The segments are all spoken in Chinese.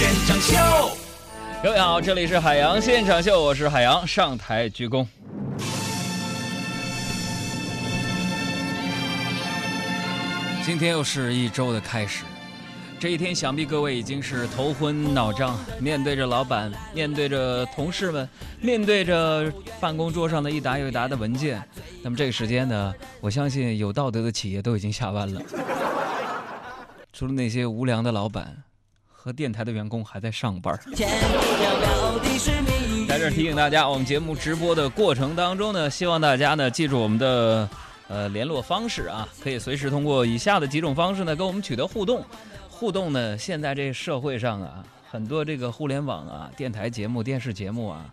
现场秀。各位好，这里是海洋现场秀，我是海洋，上台鞠躬。今天又是一周的开始，这一天想必各位已经是头昏脑胀，面对着老板，面对着同事们，面对着办公桌上的一沓又一沓的文件。那么这个时间呢，我相信有道德的企业都已经下班了，除了那些无良的老板和电台的员工还在上班。在这儿提醒大家，我们节目直播的过程当中呢，希望大家呢记住我们的呃联络方式啊，可以随时通过以下的几种方式呢跟我们取得互动。互动呢，现在这社会上啊，很多这个互联网啊、电台节目、电视节目啊，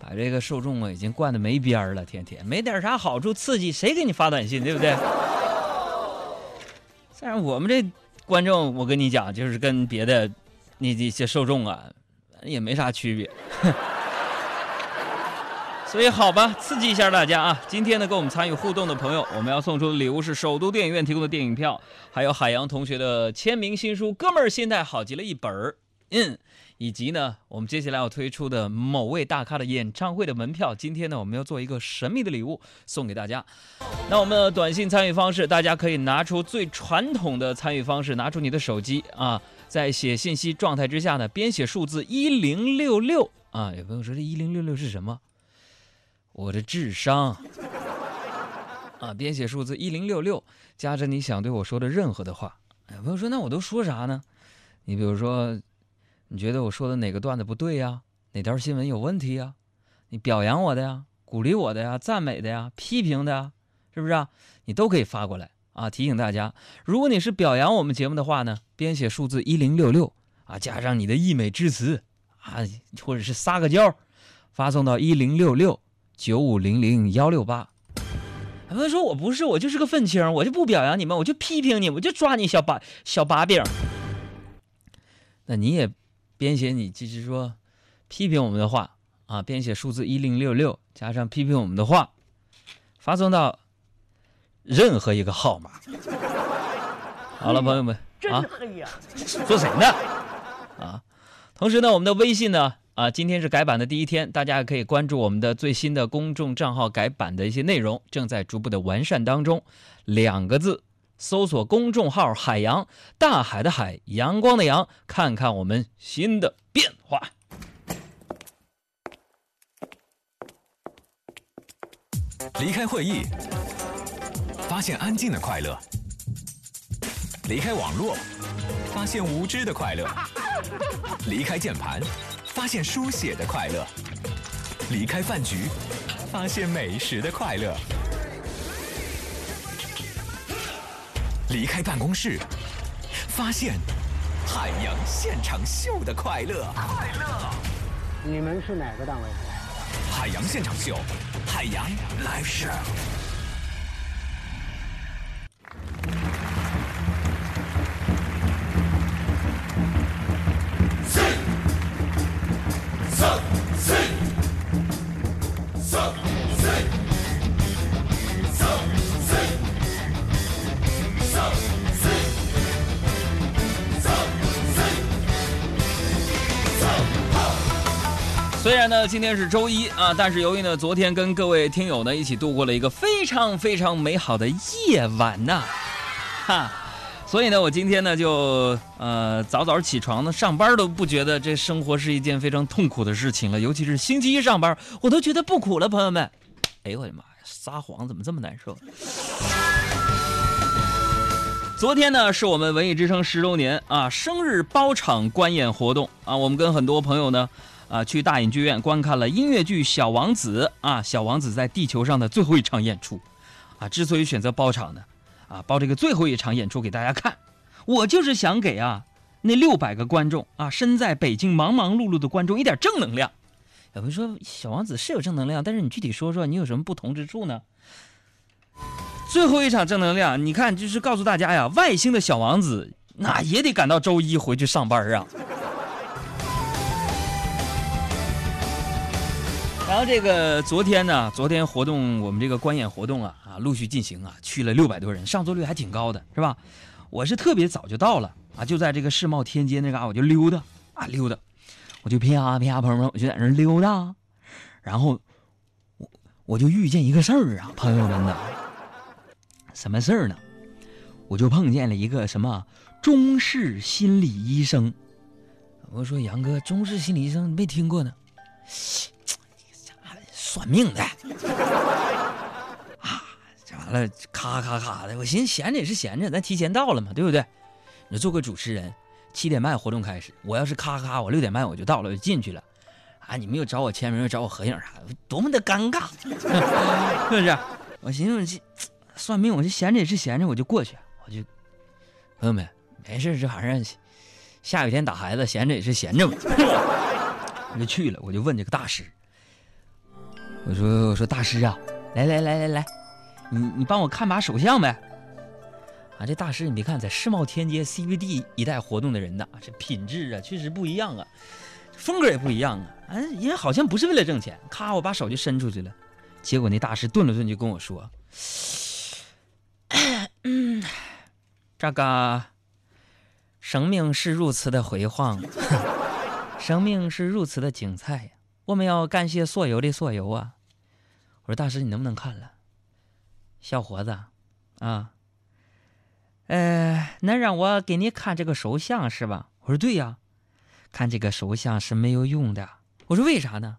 把这个受众啊已经惯得没边儿了，天天没点啥好处刺激，谁给你发短信，对不对？但是我们这观众，我跟你讲，就是跟别的那这些受众啊，也没啥区别。所以好吧，刺激一下大家啊！今天呢，跟我们参与互动的朋友，我们要送出的礼物是首都电影院提供的电影票，还有海洋同学的签名新书《哥们儿心态好极了》一本儿，嗯，以及呢，我们接下来要推出的某位大咖的演唱会的门票。今天呢，我们要做一个神秘的礼物送给大家。那我们的短信参与方式，大家可以拿出最传统的参与方式，拿出你的手机啊，在写信息状态之下呢，编写数字一零六六啊。有朋友说这一零六六是什么？我的智商啊！编写数字一零六六，加着你想对我说的任何的话。有，朋友说，那我都说啥呢？你比如说，你觉得我说的哪个段子不对呀？哪条新闻有问题呀？你表扬我的呀，鼓励我的呀，赞美的呀，批评的呀，是不是啊？你都可以发过来啊！提醒大家，如果你是表扬我们节目的话呢，编写数字一零六六啊，加上你的溢美之词啊，或者是撒个娇，发送到一零六六。九五零零幺六八，他们说我不是，我就是个愤青，我就不表扬你们，我就批评你，我就抓你小把小把柄。那你也编写你就是说批评我们的话啊，编写数字一零六六加上批评我们的话，发送到任何一个号码。好了，朋友们啊，说谁呢？啊，同时呢，我们的微信呢？啊，今天是改版的第一天，大家可以关注我们的最新的公众账号改版的一些内容，正在逐步的完善当中。两个字，搜索公众号“海洋大海的海阳光的阳”，看看我们新的变化。离开会议，发现安静的快乐；离开网络，发现无知的快乐；离开键盘。发现书写的快乐，离开饭局，发现美食的快乐，离开办公室，发现海洋现场秀的快乐。快乐！你们是哪个单位？海洋现场秀，海洋 live show。虽然呢今天是周一啊，但是由于呢昨天跟各位听友呢一起度过了一个非常非常美好的夜晚呐，哈，所以呢我今天呢就呃早早起床呢上班都不觉得这生活是一件非常痛苦的事情了，尤其是星期一上班我都觉得不苦了，朋友们。哎呦我的妈呀，撒谎怎么这么难受？昨天呢是我们文艺之声十周年啊生日包场观演活动啊，我们跟很多朋友呢。啊，去大影剧院观看了音乐剧《小王子》啊，《小王子》在地球上的最后一场演出，啊，之所以选择包场呢，啊，包这个最后一场演出给大家看，我就是想给啊那六百个观众啊，身在北京忙忙碌碌的观众一点正能量。有人说《小王子》是有正能量，但是你具体说说你有什么不同之处呢？最后一场正能量，你看就是告诉大家呀，外星的小王子那也得赶到周一回去上班啊。然后这个昨天呢，昨天活动我们这个观演活动啊啊陆续进行啊，去了六百多人，上座率还挺高的，是吧？我是特别早就到了啊，就在这个世贸天阶那嘎我就溜达啊溜达，我就啪啪，朋友们，我就在那溜达，然后我我就遇见一个事儿啊，朋友们呐，什么事儿呢？我就碰见了一个什么中式心理医生。我说杨哥，中式心理医生没听过呢，算命的啊，这完了咔咔咔的，我寻思闲着也是闲着，咱提前到了嘛，对不对？你做个主持人，七点半活动开始，我要是咔咔，我六点半我就到了，我就进去了，啊，你们又找我签名，又找我合影啥的，多么的尴尬，是不是？我寻思这算命，我就闲着也是闲着，我就过去，我就朋友们没事，这玩意儿下雨天打孩子，闲着也是闲着嘛，我就去了，我就问这个大师，我说我说大师啊，来来来来来，你你帮我看把手相呗。啊，这大师你别看在世贸天阶 CBD 一带活动的人呐，这品质啊确实不一样啊，风格也不一样啊。哎，因为好像不是为了挣钱，咔，我把手就伸出去了，结果那大师顿了顿就跟我说：“嗯，这个生命是如此的辉煌，生命是如此的精彩，我们要感谢所有的所有啊。”我说大师，你能不能看了？小伙子，啊。呃，能让我给你看这个手相是吧？我说对呀，看这个手相是没有用的。我说为啥呢？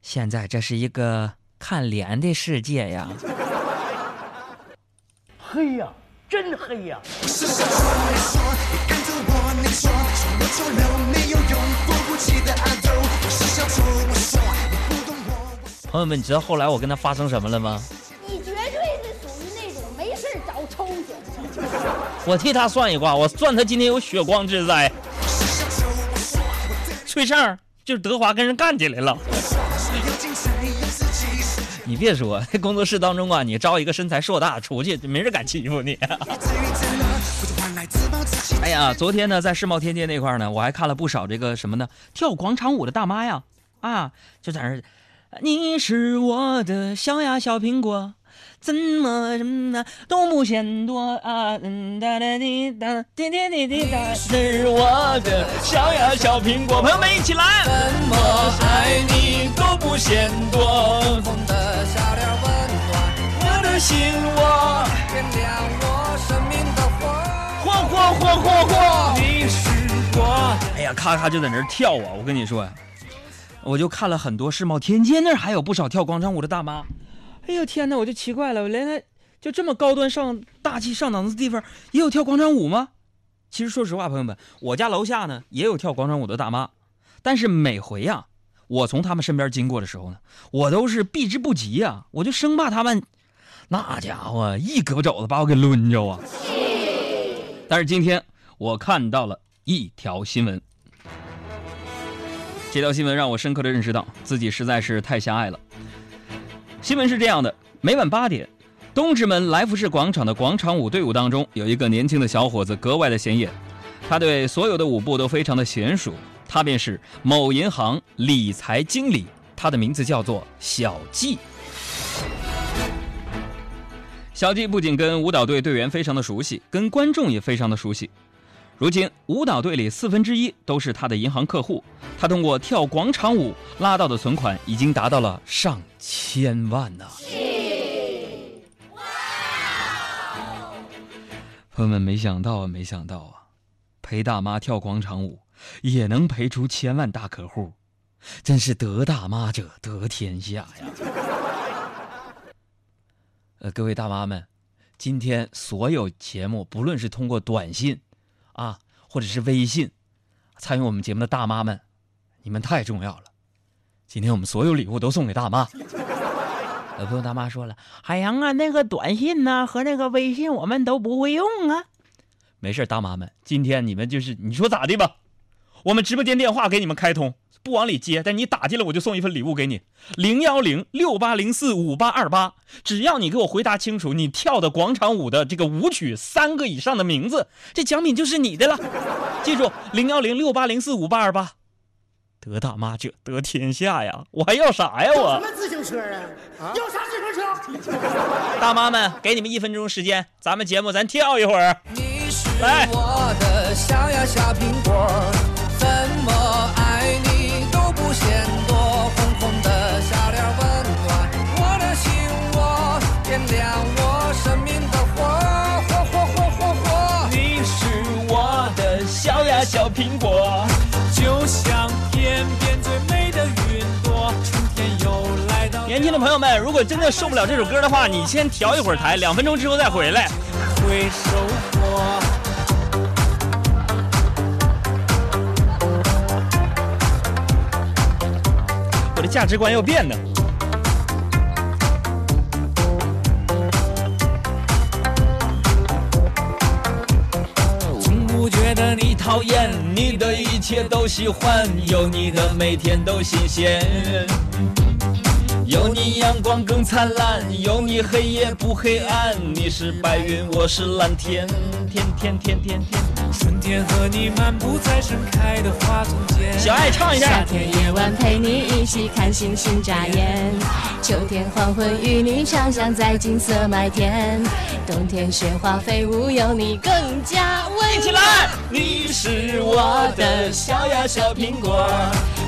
现在这是一个看脸的世界呀。黑呀，真黑呀！朋友们，你知道后来我跟他发生什么了吗？你绝对是属于那种，没事找抽我替他算一卦，我算他今天有血光之灾。崔胜就是德华跟人干起来了。你别说，工作室当中啊，你招一个身材硕大出去，没人敢欺负你。哎呀，昨天呢，在世贸天阶那块呢，我还看了不少这个什么呢，跳广场舞的大妈呀，啊，就在那，你是我的小呀小苹果。怎么什么都不嫌多啊！哒哒滴哒滴滴滴滴哒，是我的小呀小苹果，朋友们一起来！怎么爱你都不嫌多。风的小脸温暖我的心窝，点亮我生命的火，火火火火火！你是我。哎呀，咔咔就在那儿跳啊！我跟你说，我就看了很多世贸天阶那儿还有不少跳广场舞的大妈。哎呦天哪！我就奇怪了，原来就这么高端上大气上档次的地方也有跳广场舞吗？其实说实话，朋友们，我家楼下呢也有跳广场舞的大妈，但是每回呀，我从他们身边经过的时候呢，我都是避之不及呀，我就生怕他们那家伙一胳膊肘子把我给抡着啊。但是今天我看到了一条新闻，这条新闻让我深刻的认识到自己实在是太狭隘了。新闻是这样的：每晚八点，东直门来福士广场的广场舞队伍当中，有一个年轻的小伙子格外的显眼。他对所有的舞步都非常的娴熟。他便是某银行理财经理，他的名字叫做小季。小季不仅跟舞蹈队队员非常的熟悉，跟观众也非常的熟悉。如今，舞蹈队里四分之一都是他的银行客户。他通过跳广场舞拉到的存款已经达到了上千万呢！哇！朋友们，没想到啊，没想到啊，陪大妈跳广场舞也能陪出千万大客户，真是得大妈者得天下呀！呃，各位大妈们，今天所有节目，不论是通过短信。啊，或者是微信，参与我们节目的大妈们，你们太重要了。今天我们所有礼物都送给大妈。有朋友大妈说了：“海洋啊，那个短信呢和那个微信我们都不会用啊。”没事，大妈们，今天你们就是你说咋的吧？我们直播间电话给你们开通。不往里接，但你打进来，我就送一份礼物给你，零幺零六八零四五八二八。只要你给我回答清楚你跳的广场舞的这个舞曲三个以上的名字，这奖品就是你的了。记住，零幺零六八零四五八二八。得大妈者得天下呀！我还要啥呀？我什么自行车啊？要啥自行车？大妈们，给你们一分钟时间，咱们节目咱跳一会儿。来。怎么爱你嫌多，红红的小脸温暖我的心窝，点亮我生命的火，火火火火。你是我的小呀小苹果。就像天边最美的云朵，春天又来到，年轻的朋友们，如果真的受不了这首歌的话，你先调一会儿台，两分钟之后再回来。会收获。价值观要变呢。从不觉得你讨厌，你的一切都喜欢，有你的每天都新鲜。有你阳光更灿烂，有你黑夜不黑暗。你是白云，我是蓝天，天天天天天。春天和你漫步在盛开的花丛间，小爱唱一下夏。天夜晚陪你一起看星星眨眼，秋天黄昏与你畅想在金色麦田，冬天雪花飞舞有你更加温一起来！你是我的小呀小苹果，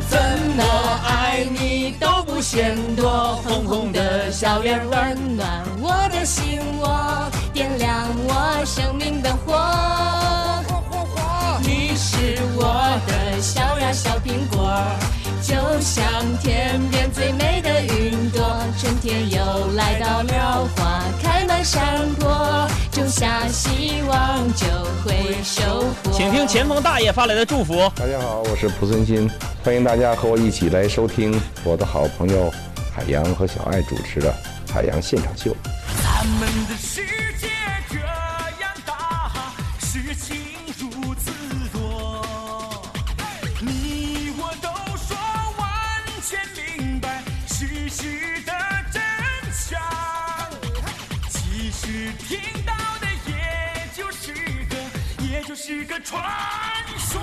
怎么爱你都不嫌多。红红的小脸温温暖我的心窝，点亮我生命呀小苹果，就像天边最美的云朵。春天又来到了，花开满山坡，种下希望就会收获。请听前锋大爷发来的祝福。大家好，我是蒲存昕，欢迎大家和我一起来收听我的好朋友海洋和小爱主持的《海洋现场秀》。咱们个传说。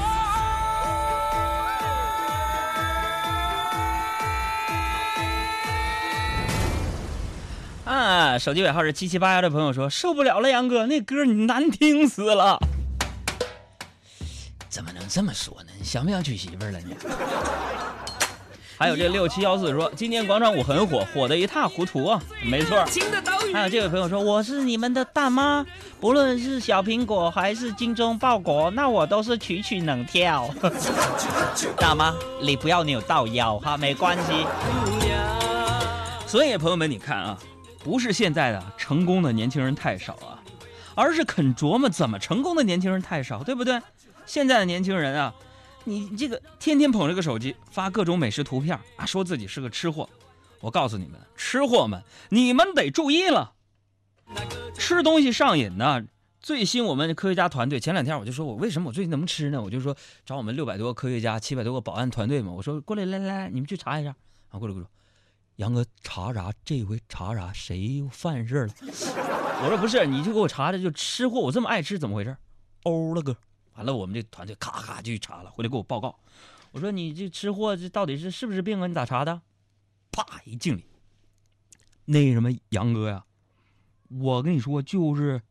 啊，手机尾号是七七八幺的朋友说受不了了，杨哥，那歌你难听死了。怎么能这么说呢？你想不想娶媳妇儿了你？还有这六七幺四说，今年广场舞很火，火得一塌糊涂啊。没错。还有这位朋友说，我是你们的大妈，不论是小苹果还是精忠报国，那我都是曲曲能跳。大妈，你不要扭到腰哈，没关系。所以朋友们，你看啊，不是现在的成功的年轻人太少啊，而是肯琢磨怎么成功的年轻人太少，对不对？现在的年轻人啊，你这个天天捧着个手机发各种美食图片啊，说自己是个吃货。我告诉你们，吃货们，你们得注意了，吃东西上瘾呢。最新我们科学家团队前两天我就说我为什么我最近能吃呢？我就说找我们六百多个科学家、七百多个保安团队嘛，我说过来来来，你们去查一下啊，过来过来。杨哥查啥？这回查啥？谁又犯事了？我说不是，你就给我查查，就吃货，我这么爱吃，怎么回事？欧了哥，完了，我们这团队咔咔就去查了，回来给我报告。我说你这吃货，这到底是是不是病啊？你咋查的？啪一敬礼。那什么杨哥呀，我跟你说，就是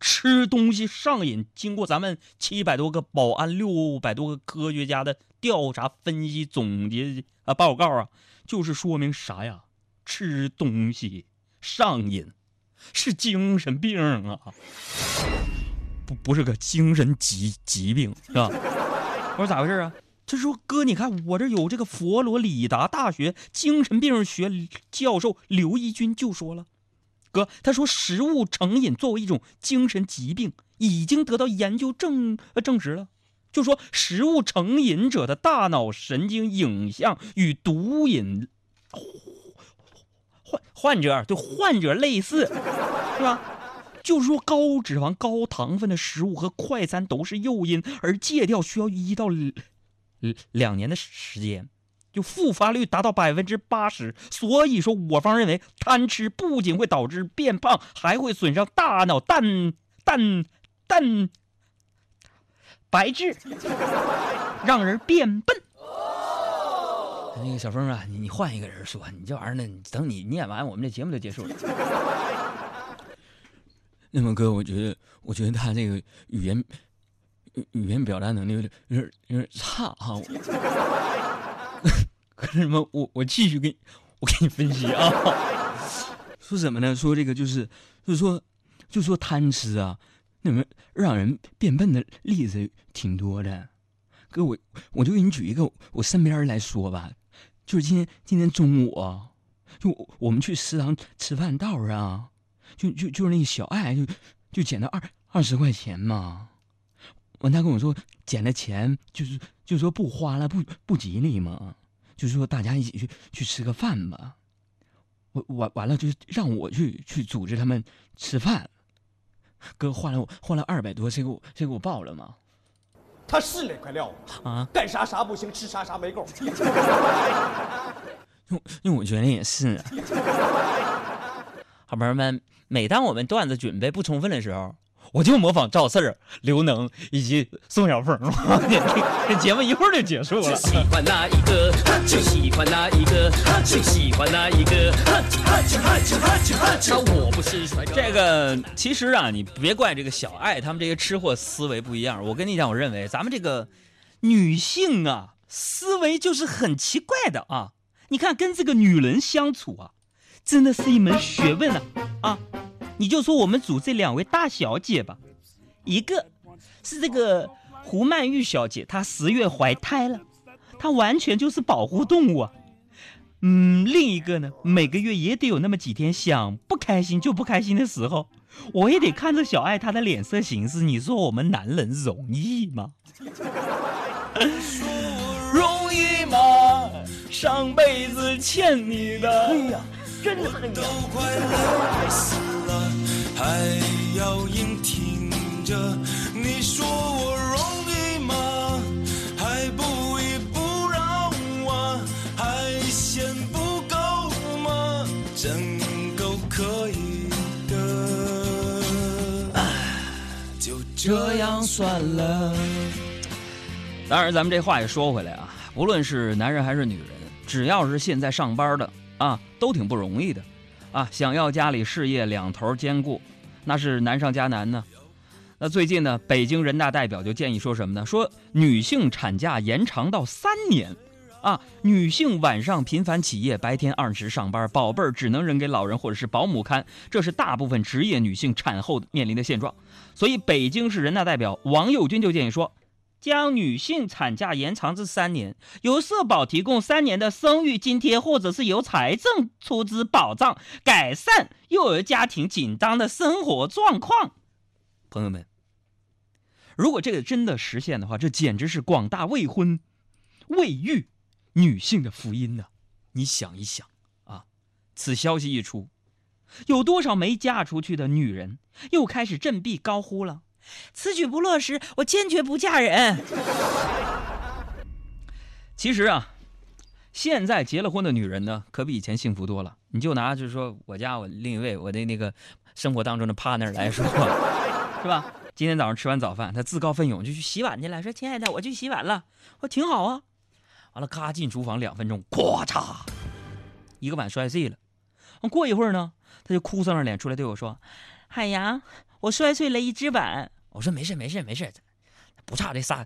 吃东西上瘾。经过咱们七百多个保安、六百多个科学家的调查分析总结啊报告啊。就是说明啥呀？吃东西上瘾是精神病啊，不不是个精神疾疾病是吧？我说咋回事啊？他说哥，你看我这有这个佛罗里达大学精神病学教授刘一军就说了，哥，他说食物成瘾作为一种精神疾病已经得到研究证呃证实了。就说食物成瘾者的大脑神经影像与毒瘾患患者对患者类似，是吧？就是说高脂肪、高糖分的食物和快餐都是诱因，而戒掉需要一到两年的时间，就复发率达到百分之八十。所以说，我方认为贪吃不仅会导致变胖，还会损伤大脑蛋蛋蛋。白质，让人变笨。那个小峰啊，你你换一个人说，你这玩意儿呢？等你念完，我们这节目就结束了。那么哥，我觉得，我觉得他这个语言语语言表达能力有点有点有点差哈。可是什么？我我继续给你我给你分析啊。说什么呢？说这个就是就是说就说贪吃啊，那么让人变笨的例子挺多的。哥，我我就给你举一个我身边人来说吧，就是今天今天中午啊，就我我们去食堂吃饭道上，就就就是那个小爱就就捡到二二十块钱嘛，完他跟我说捡了钱就是就说不花了不不吉利嘛，就是说大家一起去去吃个饭吧，我完完了就让我去去组织他们吃饭，哥花了我花了二百多，谁给我谁给我报了吗？他是那块料啊，干啥啥不行，吃啥啥没够。因为因为我觉得也是、啊。好朋友们，每当我们段子准备不充分的时候，我就模仿赵四儿、刘能以及宋小凤，这节目一会儿就结束了。喜欢哪一个就喜欢哪一个，就喜欢哪一个。那我不是帅哥这个其实啊，你别怪这个小爱他们这些吃货思维不一样。我跟你讲，我认为咱们这个女性啊，思维就是很奇怪的啊。你看，跟这个女人相处啊，真的是一门学问啊啊！你就说我们组这两位大小姐吧，一个是这个胡曼玉小姐，她十月怀胎了，她完全就是保护动物啊。嗯，另一个呢，每个月也得有那么几天想不开心就不开心的时候，我也得看着小爱她的脸色行事。你说我们男人容易吗？容易吗？上辈子欠你的。哎呀，真黑呀！快乐死了，还要硬挺着。你说我容易吗？还不依不饶啊？还嫌不够吗？真够可以的。就这样算了。当然，咱们这话也说回来啊，无论是男人还是女人，只要是现在上班的啊，都挺不容易的，啊，想要家里事业两头兼顾，那是难上加难呢。那最近呢，北京人大代表就建议说什么呢？说女性产假延长到三年，啊，女性晚上频繁起夜，白天按时上班，宝贝儿只能扔给老人或者是保姆看，这是大部分职业女性产后面临的现状。所以，北京市人大代表王佑军就建议说。将女性产假延长至三年，由社保提供三年的生育津贴，或者是由财政出资保障，改善幼儿家庭紧张的生活状况。朋友们，如果这个真的实现的话，这简直是广大未婚、未育女性的福音呐、你想一想啊，此消息一出，有多少没嫁出去的女人又开始振臂高呼了？此举不落实，我坚决不嫁人。其实啊，现在结了婚的女人呢，可比以前幸福多了。你就拿就是说我家我另一位我的那个生活当中的 partner 来说，是吧？今天早上吃完早饭，他自告奋勇就去洗碗去了，说：“亲爱的，我去洗碗了。”我：“挺好啊。”完了，咔进厨房两分钟，咵嚓，一个碗摔碎了。过一会儿呢，他就哭丧着脸出来对我说：“海洋，我摔碎了一只碗。”我说没事没事没事，不差这仨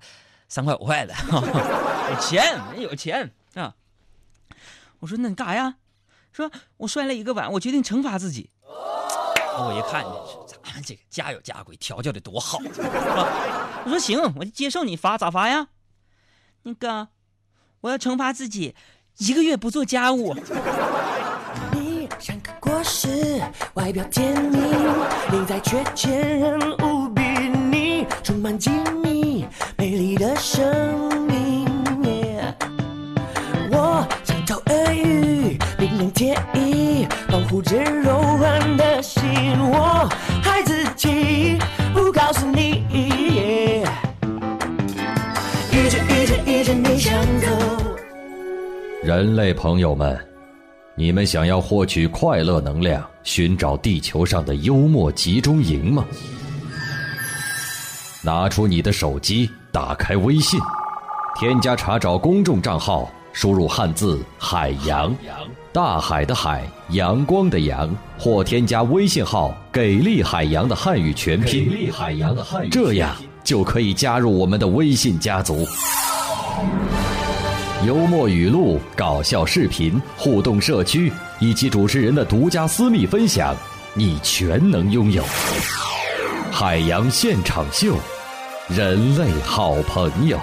三块五块的，有钱人有钱啊！我说那你干啥呀？说我摔了一个碗，我决定惩罚自己。我一看，咱们这个家有家规，调教的多好，是吧？我说行，我就接受你罚，咋罚呀？那个我要惩罚自己，一个月不做家务。你像个果实，外表甜蜜，内在却坚韧无。充满机密，美丽的生命。我像头耳语，冰冷贴衣，保护着柔软的心。我害自己，不告诉你。Yeah 一直一直一直没想走。人类朋友们，你们想要获取快乐能量，寻找地球上的幽默集中营吗？拿出你的手机，打开微信，添加查找公众账号，输入汉字“海洋”，大海的海，阳光的阳，或添加微信号“给力海洋”的汉语全拼，给力海洋的汉语全拼，这样就可以加入我们的微信家族。幽默语录、搞笑视频、互动社区，以及主持人的独家私密分享，你全能拥有。海洋现场秀人类好朋友。